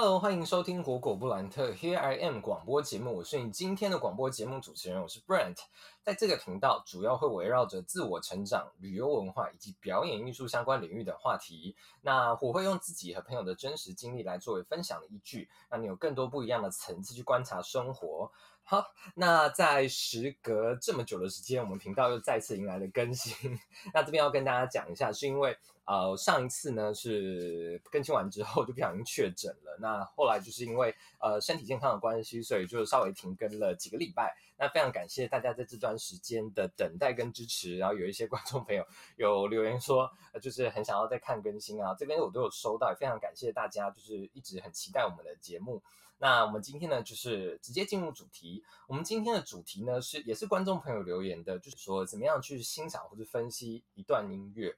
Hello，欢迎收听果果布兰特 Here I Am 广播节目，我是你今天的广播节目主持人，我是 Brent。在这个频道，主要会围绕着自我成长、旅游文化以及表演艺术相关领域的话题。那我会用自己和朋友的真实经历来作为分享的依据，让你有更多不一样的层次去观察生活。好，那在时隔这么久的时间，我们频道又再次迎来了更新。那这边要跟大家讲一下，是因为呃上一次呢是更新完之后就不小心确诊了，那后来就是因为呃身体健康的关系，所以就稍微停更了几个礼拜。那非常感谢大家在这段时间的等待跟支持，然后有一些观众朋友有留言说，就是很想要再看更新啊，这边我都有收到，也非常感谢大家，就是一直很期待我们的节目。那我们今天呢，就是直接进入主题。我们今天的主题呢，是也是观众朋友留言的，就是说怎么样去欣赏或者分析一段音乐。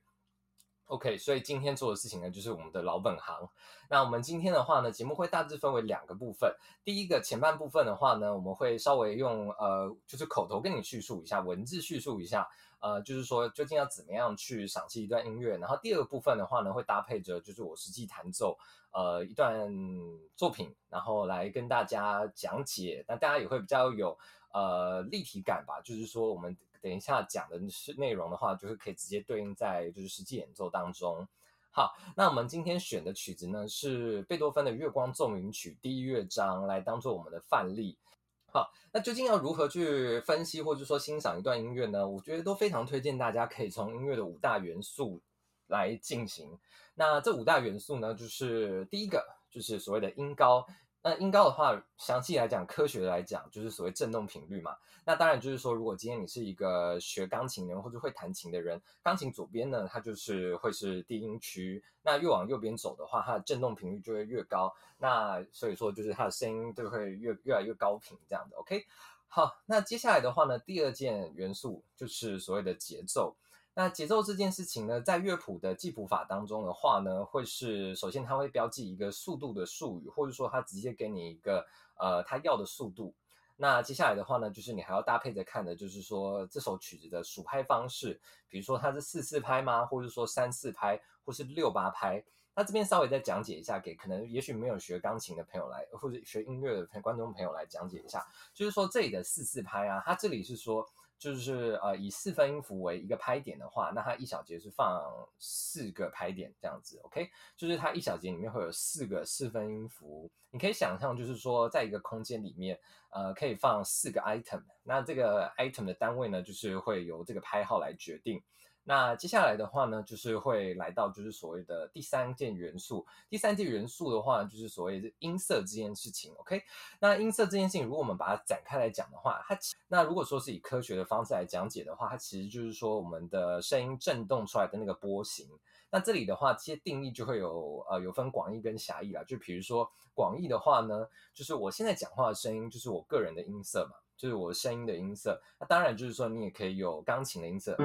OK，所以今天做的事情呢，就是我们的老本行。那我们今天的话呢，节目会大致分为两个部分。第一个前半部分的话呢，我们会稍微用呃，就是口头跟你叙述一下，文字叙述一下，呃，就是说究竟要怎么样去赏析一段音乐。然后第二个部分的话呢，会搭配着就是我实际弹奏呃一段作品，然后来跟大家讲解。那大家也会比较有呃立体感吧，就是说我们。等一下讲的是内容的话，就是可以直接对应在就是实际演奏当中。好，那我们今天选的曲子呢是贝多芬的《月光奏鸣曲》第一乐章，来当做我们的范例。好，那究竟要如何去分析或者说欣赏一段音乐呢？我觉得都非常推荐大家可以从音乐的五大元素来进行。那这五大元素呢，就是第一个就是所谓的音高。那音高的话，详细来讲，科学的来讲，就是所谓振动频率嘛。那当然就是说，如果今天你是一个学钢琴的人或者会弹琴的人，钢琴左边呢，它就是会是低音区。那越往右边走的话，它的振动频率就会越高。那所以说，就是它的声音就会越越来越高频这样的。OK，好，那接下来的话呢，第二件元素就是所谓的节奏。那节奏这件事情呢，在乐谱的记谱法当中的话呢，会是首先它会标记一个速度的术语，或者说它直接给你一个呃它要的速度。那接下来的话呢，就是你还要搭配着看的，就是说这首曲子的数拍方式，比如说它是四四拍吗，或者说三四拍，或是六八拍。那这边稍微再讲解一下，给可能也许没有学钢琴的朋友来，或者学音乐的观众朋友来讲解一下，就是说这里的四四拍啊，它这里是说。就是呃，以四分音符为一个拍点的话，那它一小节是放四个拍点这样子，OK？就是它一小节里面会有四个四分音符，你可以想象，就是说在一个空间里面，呃，可以放四个 item，那这个 item 的单位呢，就是会由这个拍号来决定。那接下来的话呢，就是会来到就是所谓的第三件元素。第三件元素的话，就是所谓的音色这件事情。OK，那音色这件事情，如果我们把它展开来讲的话，它那如果说是以科学的方式来讲解的话，它其实就是说我们的声音震动出来的那个波形。那这里的话，这些定义就会有呃有分广义跟狭义啦。就比如说广义的话呢，就是我现在讲话的声音，就是我个人的音色嘛，就是我声音的音色。那当然就是说你也可以有钢琴的音色。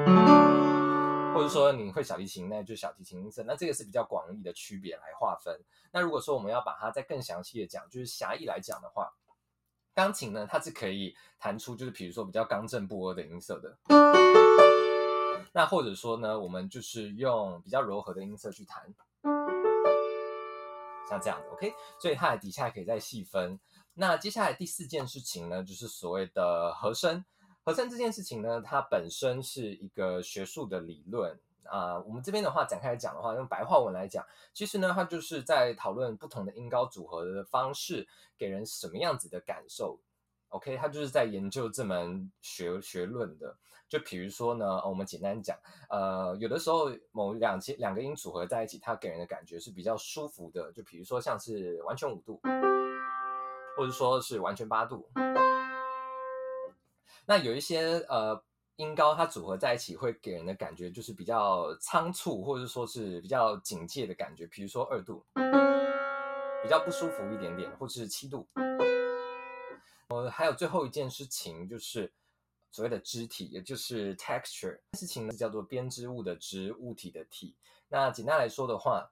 或者说你会小提琴，那就小提琴音色。那这个是比较广义的区别来划分。那如果说我们要把它再更详细的讲，就是狭义来讲的话，钢琴呢，它是可以弹出就是比如说比较刚正不阿的音色的。那或者说呢，我们就是用比较柔和的音色去弹，像这样子，OK。所以它的底下可以再细分。那接下来第四件事情呢，就是所谓的和声。和声这件事情呢，它本身是一个学术的理论啊。我们这边的话展开来讲的话，用白话文来讲，其实呢，它就是在讨论不同的音高组合的方式给人什么样子的感受。OK，它就是在研究这门学学论的。就比如说呢，我们简单讲，呃，有的时候某两节两个音组合在一起，它给人的感觉是比较舒服的。就比如说像是完全五度，或者说是完全八度。那有一些呃音高，它组合在一起会给人的感觉就是比较仓促，或者说是比较警戒的感觉。比如说二度，比较不舒服一点点，或者是七度。呃，还有最后一件事情就是所谓的肢体，也就是 texture。事情呢叫做编织物的织，物体的体。那简单来说的话，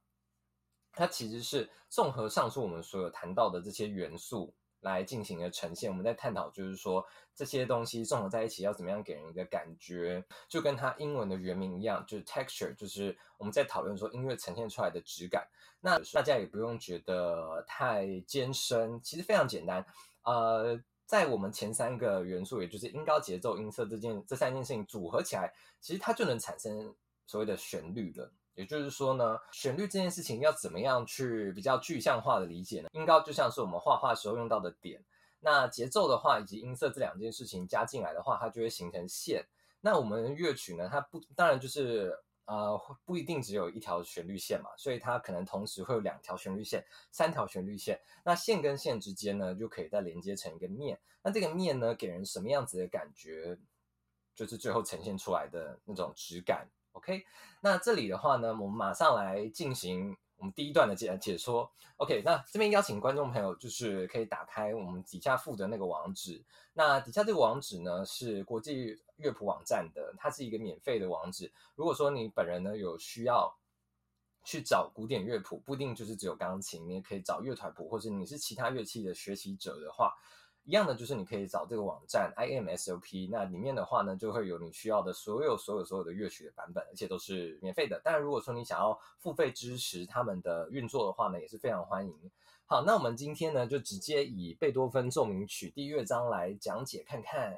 它其实是综合上述我们所有谈到的这些元素。来进行的呈现。我们在探讨就是说这些东西综合在一起要怎么样给人一个感觉，就跟它英文的原名一样，就是 texture，就是我们在讨论说音乐呈现出来的质感。那大家也不用觉得太艰深，其实非常简单。呃，在我们前三个元素，也就是音高、节奏、音色这件这三件事情组合起来，其实它就能产生所谓的旋律了。也就是说呢，旋律这件事情要怎么样去比较具象化的理解呢？音高就像是我们画画时候用到的点，那节奏的话以及音色这两件事情加进来的话，它就会形成线。那我们乐曲呢，它不当然就是呃不一定只有一条旋律线嘛，所以它可能同时会有两条旋律线、三条旋律线。那线跟线之间呢，就可以再连接成一个面。那这个面呢，给人什么样子的感觉，就是最后呈现出来的那种质感。OK，那这里的话呢，我们马上来进行我们第一段的解解说。OK，那这边邀请观众朋友就是可以打开我们底下附的那个网址。那底下这个网址呢是国际乐谱网站的，它是一个免费的网址。如果说你本人呢有需要去找古典乐谱，不一定就是只有钢琴，你也可以找乐团谱，或者你是其他乐器的学习者的话。一样的就是你可以找这个网站 I M S O P，那里面的话呢，就会有你需要的所有所有所有的乐曲的版本，而且都是免费的。当然，如果说你想要付费支持他们的运作的话呢，也是非常欢迎。好，那我们今天呢，就直接以贝多芬奏鸣曲第一乐章来讲解看看。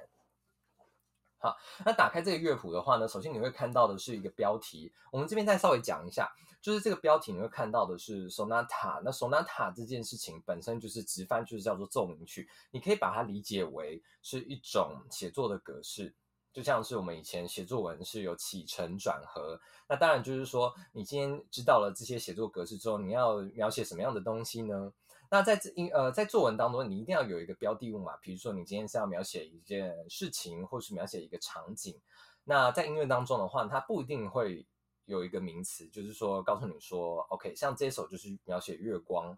好，那打开这个乐谱的话呢，首先你会看到的是一个标题，我们这边再稍微讲一下。就是这个标题你会看到的是 sonata，那 sonata 这件事情本身就是直翻就是叫做奏鸣曲，你可以把它理解为是一种写作的格式，就像是我们以前写作文是有起承转合，那当然就是说你今天知道了这些写作格式之后，你要描写什么样的东西呢？那在这呃在作文当中，你一定要有一个标的物嘛，比如说你今天是要描写一件事情，或是描写一个场景，那在音乐当中的话，它不一定会。有一个名词，就是说告诉你说，OK，像这首就是描写月光，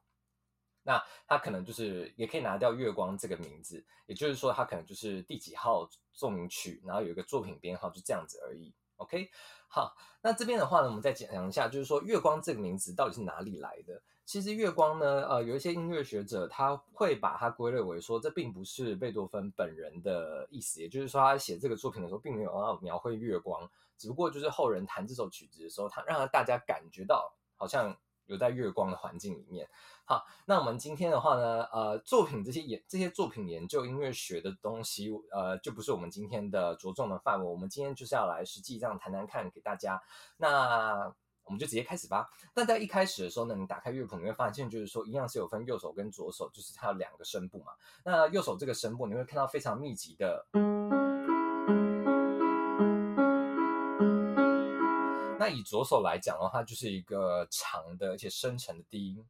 那它可能就是也可以拿掉月光这个名字，也就是说它可能就是第几号奏鸣曲，然后有一个作品编号，就这样子而已。OK，好，那这边的话呢，我们再讲一下，就是说月光这个名字到底是哪里来的？其实月光呢，呃，有一些音乐学者他会把它归类为说，这并不是贝多芬本人的意思，也就是说他写这个作品的时候并没有要描绘月光。只不过就是后人弹这首曲子的时候，他让大家感觉到好像有在月光的环境里面。好，那我们今天的话呢，呃，作品这些研这些作品研究音乐学的东西，呃，就不是我们今天的着重的范围。我们今天就是要来实际这样谈谈看给大家。那我们就直接开始吧。那在一开始的时候呢，你打开乐谱，你会发现就是说一样是有分右手跟左手，就是它有两个声部嘛。那右手这个声部，你会看到非常密集的。以左手来讲的话，就是一个长的而且深沉的低音。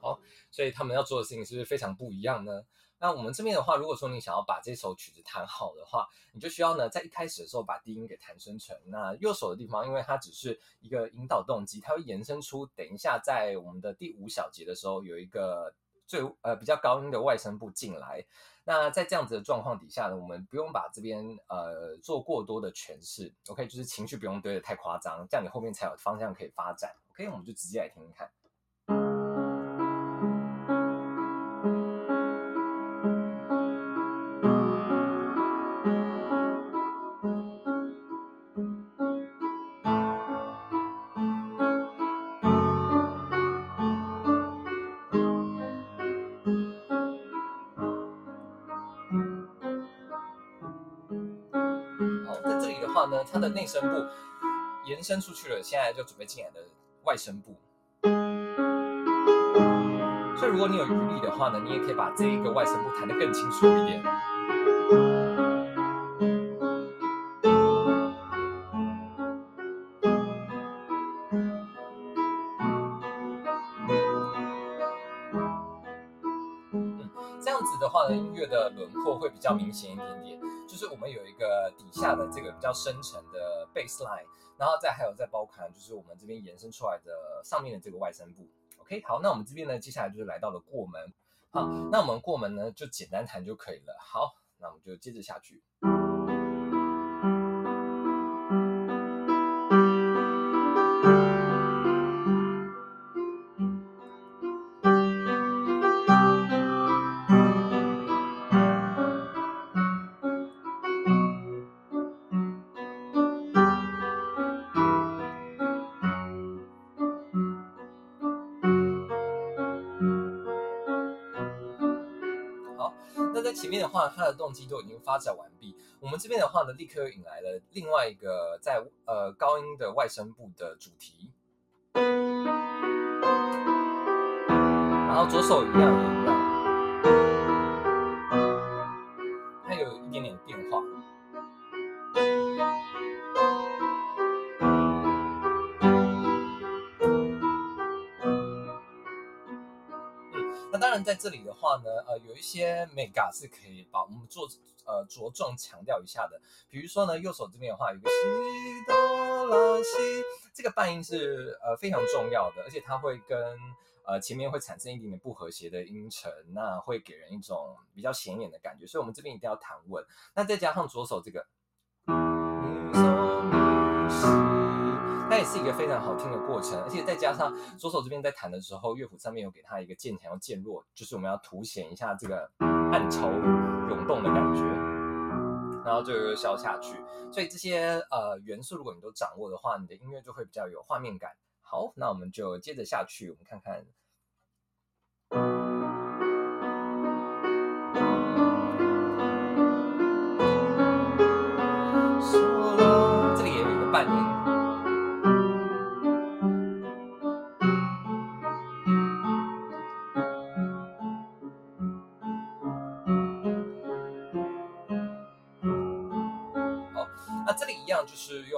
好，所以他们要做的事情是不是非常不一样呢？那我们这边的话，如果说你想要把这首曲子弹好的话，你就需要呢在一开始的时候把低音给弹深沉。那右手的地方，因为它只是一个引导动机，它会延伸出。等一下，在我们的第五小节的时候，有一个。最呃比较高音的外声部进来，那在这样子的状况底下呢，我们不用把这边呃做过多的诠释，OK，就是情绪不用堆得太夸张，这样你后面才有方向可以发展，OK，我们就直接来听听看。话呢它的内声部延伸出去了，现在就准备进来的外声部。所以如果你有余力的话呢，你也可以把这一个外声部弹得更清楚一点。嗯这样子的话呢，音乐的轮廓会比较明显一点点。就是我们有一个底下的这个比较深层的 baseline，然后再还有再包含就是我们这边延伸出来的上面的这个外声部。OK，好，那我们这边呢，接下来就是来到了过门。好，那我们过门呢就简单弹就可以了。好，那我们就接着下去。话，他的动机都已经发展完毕。我们这边的话呢，立刻又引来了另外一个在呃高音的外声部的主题，然后左手一样这里的话呢，呃，有一些 mega 是可以把我们做呃着重强调一下的。比如说呢，右手这边的话，有个西哆拉西，这个半音是呃非常重要的，而且它会跟呃前面会产生一点点不和谐的音程，那会给人一种比较显眼的感觉。所以，我们这边一定要弹稳。那再加上左手这个。它也是一个非常好听的过程，而且再加上左手这边在弹的时候，乐谱上面有给它一个渐强渐弱，就是我们要凸显一下这个暗潮涌动的感觉，然后就消下去。所以这些呃元素，如果你都掌握的话，你的音乐就会比较有画面感。好，那我们就接着下去，我们看看。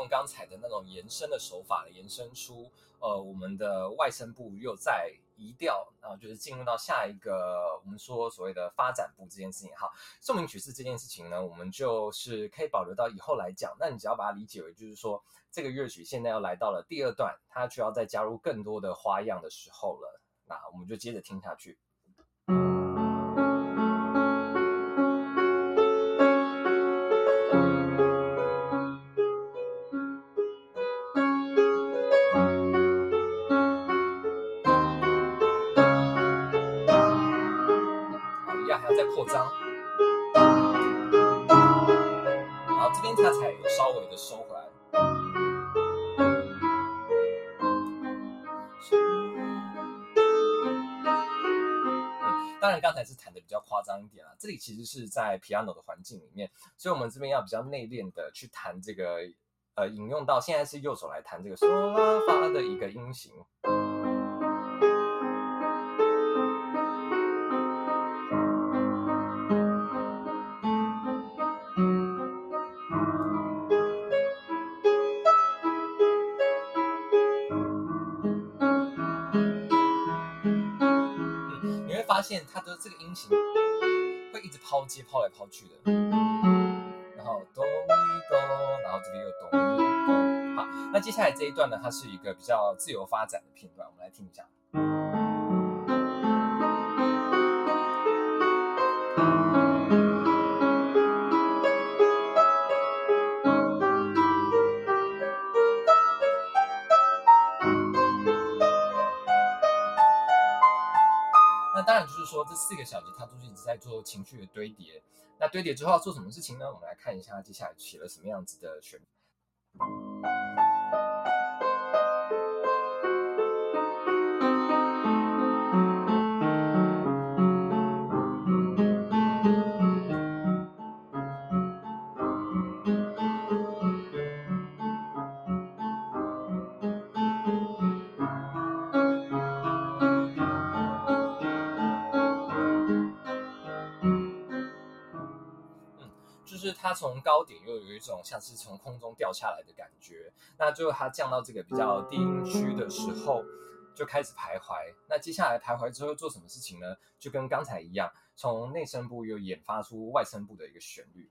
刚才的那种延伸的手法，延伸出呃我们的外声部又在移调，然后就是进入到下一个我们说所谓的发展部这件事情。哈，奏鸣曲式这件事情呢，我们就是可以保留到以后来讲。那你只要把它理解为就是说，这个乐曲现在要来到了第二段，它需要再加入更多的花样的时候了。那我们就接着听下去。扩当然刚才是弹的比较夸张一点啊，这里其实是在 piano 的环境里面，所以我们这边要比较内敛的去弹这个，呃，引用到现在是右手来弹这个 嗦拉发的一个音型。发现它的这个音型会一直抛接抛来抛去的，然后哆咪哆，然后这边又哆咪哆。好，那接下来这一段呢，它是一个比较自由发展的片段，我们来听一下。四个小时，他都是一直在做情绪的堆叠。那堆叠之后要做什么事情呢？我们来看一下接下来写了什么样子的选。它从高点又有一种像是从空中掉下来的感觉，那最后它降到这个比较低音区的时候，就开始徘徊。那接下来徘徊之后做什么事情呢？就跟刚才一样，从内声部又演发出外声部的一个旋律。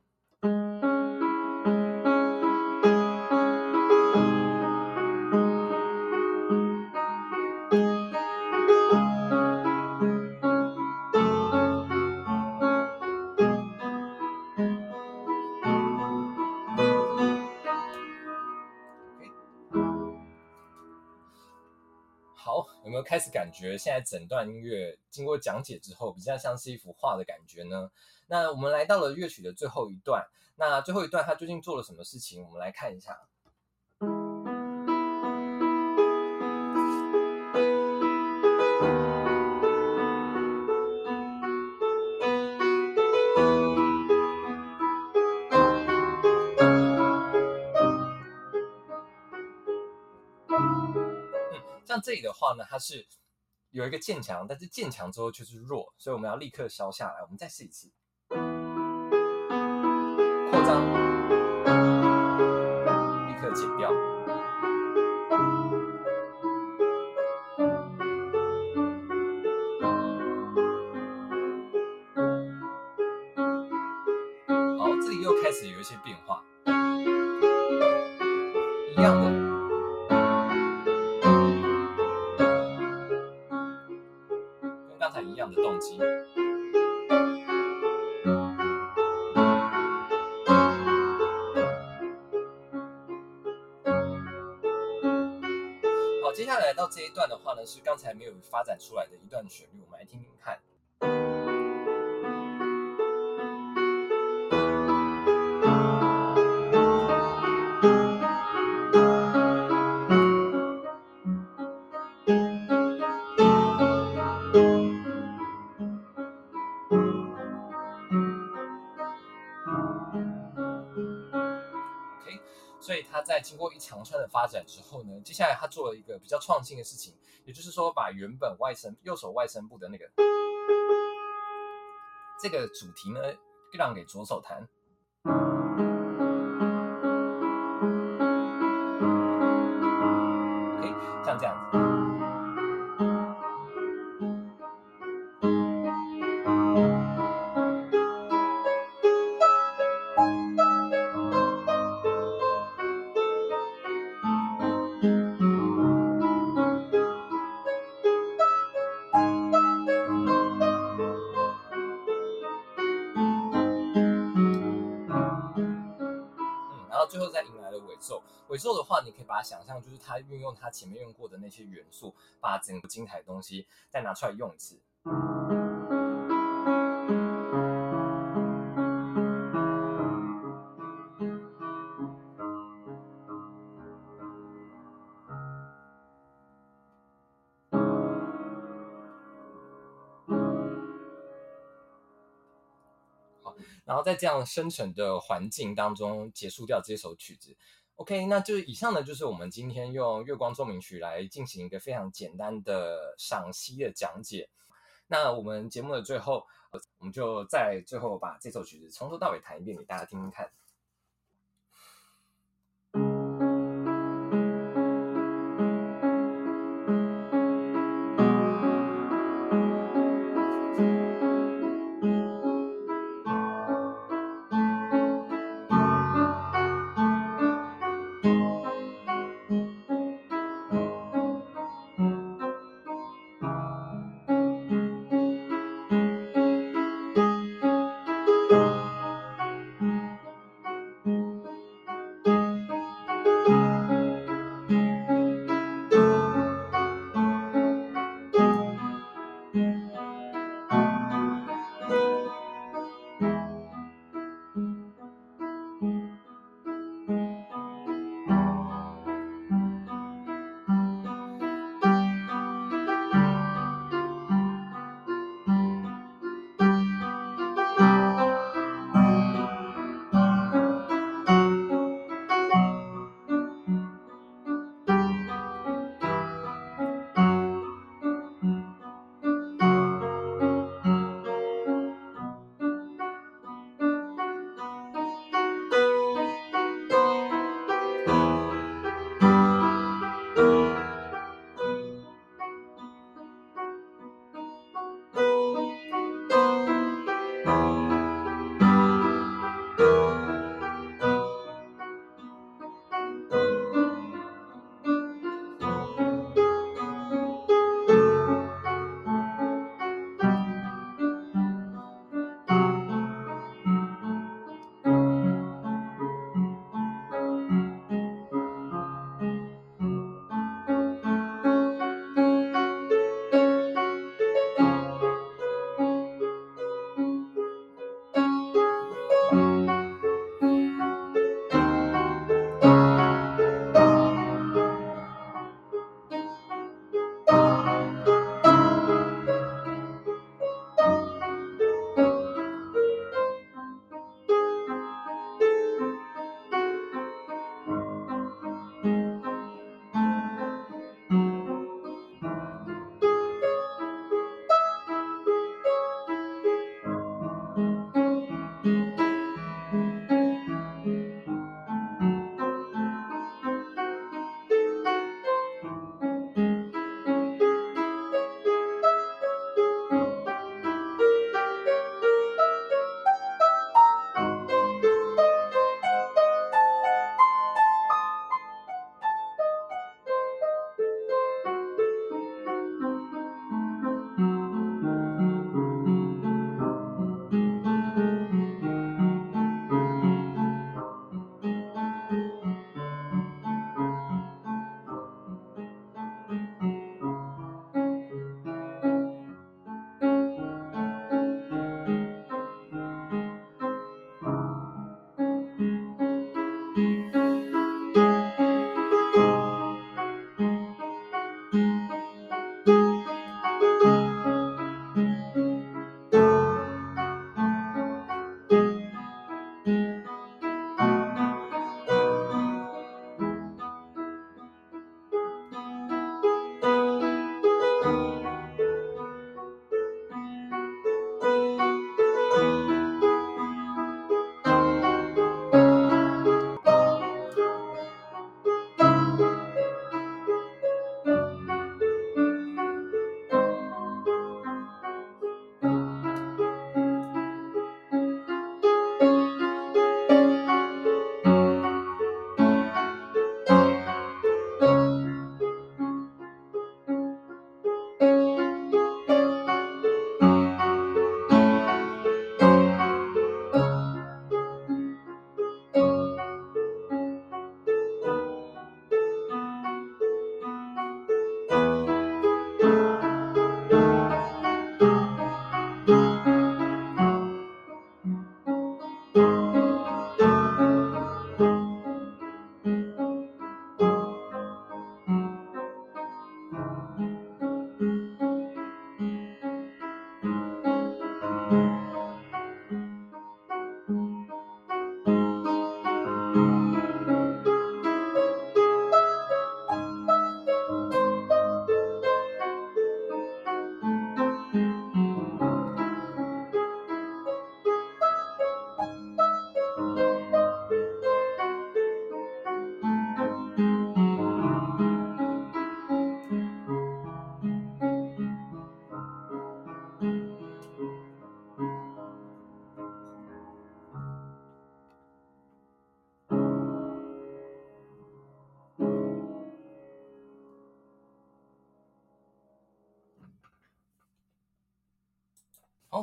有没有开始感觉现在整段音乐经过讲解之后，比较像是一幅画的感觉呢。那我们来到了乐曲的最后一段，那最后一段他究竟做了什么事情？我们来看一下。这里的话呢，它是有一个渐强，但是渐强之后却是弱，所以我们要立刻消下来。我们再试一次，扩张，立刻减掉。好，这里又开始有一些变化，段的话呢，是刚才没有发展出来的一段旋律，他在经过一长串的发展之后呢，接下来他做了一个比较创新的事情，也就是说把原本外声右手外声部的那个这个主题呢，让给左手弹。尾奏。的话，你可以把它想象就是它运用它前面用过的那些元素，把整个精彩的东西再拿出来用一次。然后在这样深沉的环境当中结束掉这首曲子。OK，那就是以上呢，就是我们今天用《月光奏鸣曲》来进行一个非常简单的赏析的讲解。那我们节目的最后，我们就再最后把这首曲子从头到尾弹一遍给大家听听看。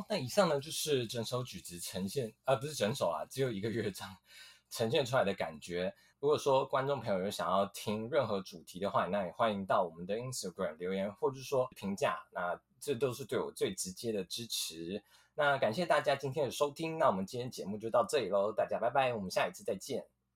那以上呢就是整首曲子呈现，呃，不是整首啊，只有一个乐章呈现出来的感觉。如果说观众朋友有想要听任何主题的话，那也欢迎到我们的 Instagram 留言，或者说评价，那这都是对我最直接的支持。那感谢大家今天的收听，那我们今天节目就到这里喽，大家拜拜，我们下一次再见。